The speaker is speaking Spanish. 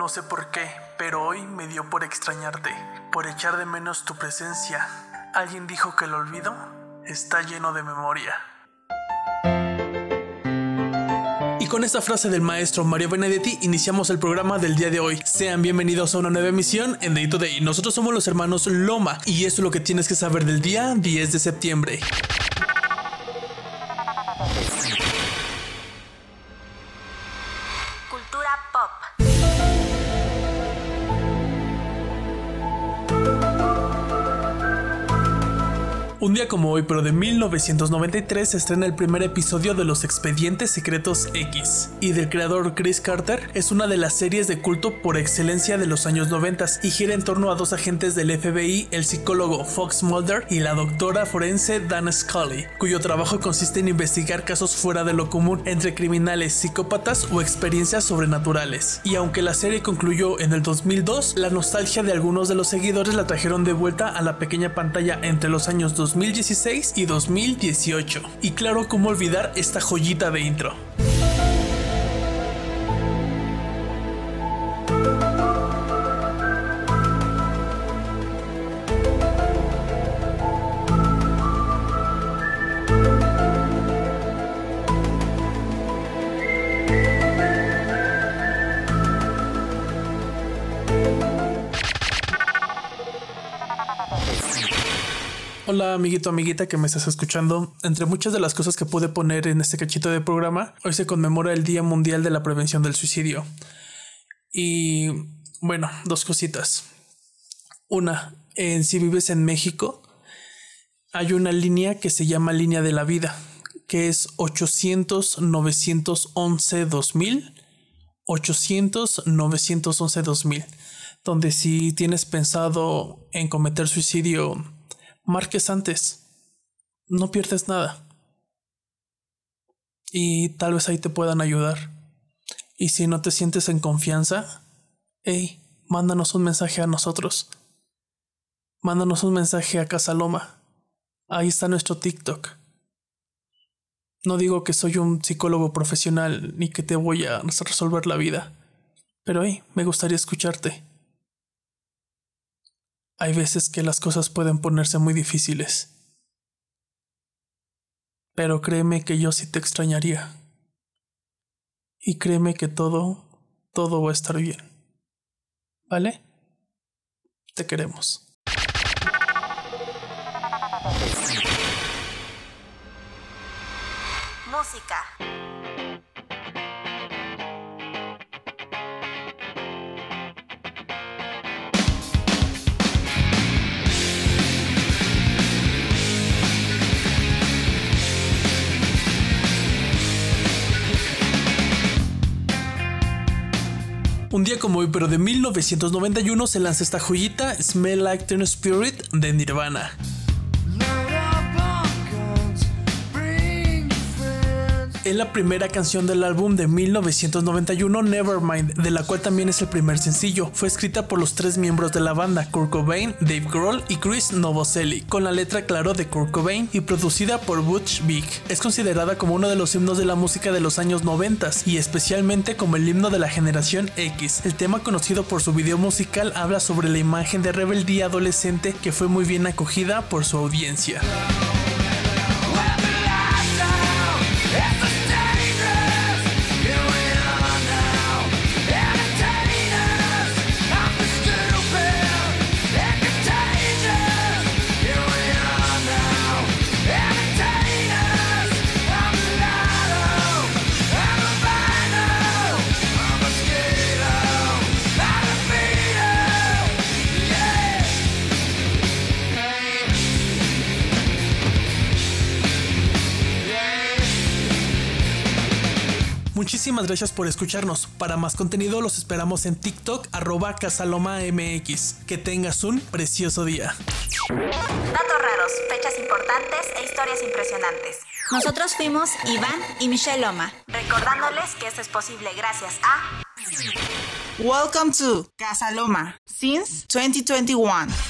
No sé por qué, pero hoy me dio por extrañarte, por echar de menos tu presencia. Alguien dijo que el olvido está lleno de memoria. Y con esta frase del maestro Mario Benedetti iniciamos el programa del día de hoy. Sean bienvenidos a una nueva emisión en Day to Day. Nosotros somos los hermanos Loma y esto es lo que tienes que saber del día 10 de septiembre. Un día como hoy, pero de 1993, se estrena el primer episodio de Los Expedientes Secretos X, y del creador Chris Carter es una de las series de culto por excelencia de los años 90 y gira en torno a dos agentes del FBI, el psicólogo Fox Mulder y la doctora forense Dana Scully, cuyo trabajo consiste en investigar casos fuera de lo común entre criminales, psicópatas o experiencias sobrenaturales. Y aunque la serie concluyó en el 2002, la nostalgia de algunos de los seguidores la trajeron de vuelta a la pequeña pantalla entre los años 2000 2016 y 2018. Y claro, cómo olvidar esta joyita de intro. Hola amiguito, amiguita que me estás escuchando. Entre muchas de las cosas que pude poner en este cachito de programa, hoy se conmemora el Día Mundial de la Prevención del Suicidio. Y bueno, dos cositas. Una, en si vives en México, hay una línea que se llama Línea de la Vida, que es 800-911-2000. 800-911-2000, donde si tienes pensado en cometer suicidio, marques antes. No pierdes nada. Y tal vez ahí te puedan ayudar. Y si no te sientes en confianza, hey, mándanos un mensaje a nosotros. Mándanos un mensaje a Casaloma. Ahí está nuestro TikTok. No digo que soy un psicólogo profesional ni que te voy a resolver la vida, pero hey, me gustaría escucharte. Hay veces que las cosas pueden ponerse muy difíciles. Pero créeme que yo sí te extrañaría. Y créeme que todo, todo va a estar bien. ¿Vale? Te queremos. Música. Un día como hoy, pero de 1991, se lanza esta joyita Smell Like Teen Spirit de Nirvana. Es la primera canción del álbum de 1991 Nevermind, de la cual también es el primer sencillo. Fue escrita por los tres miembros de la banda, Kurt Cobain, Dave Grohl y Chris Novoselic, con la letra claro de Kurt Cobain y producida por Butch Vig. Es considerada como uno de los himnos de la música de los años 90 y especialmente como el himno de la generación X. El tema conocido por su video musical habla sobre la imagen de rebeldía adolescente que fue muy bien acogida por su audiencia. Muchísimas gracias por escucharnos. Para más contenido los esperamos en TikTok arroba casalomamx. Que tengas un precioso día. Datos raros, fechas importantes e historias impresionantes. Nosotros fuimos Iván y Michelle Loma, recordándoles que esto es posible gracias a... Welcome to Casaloma since 2021.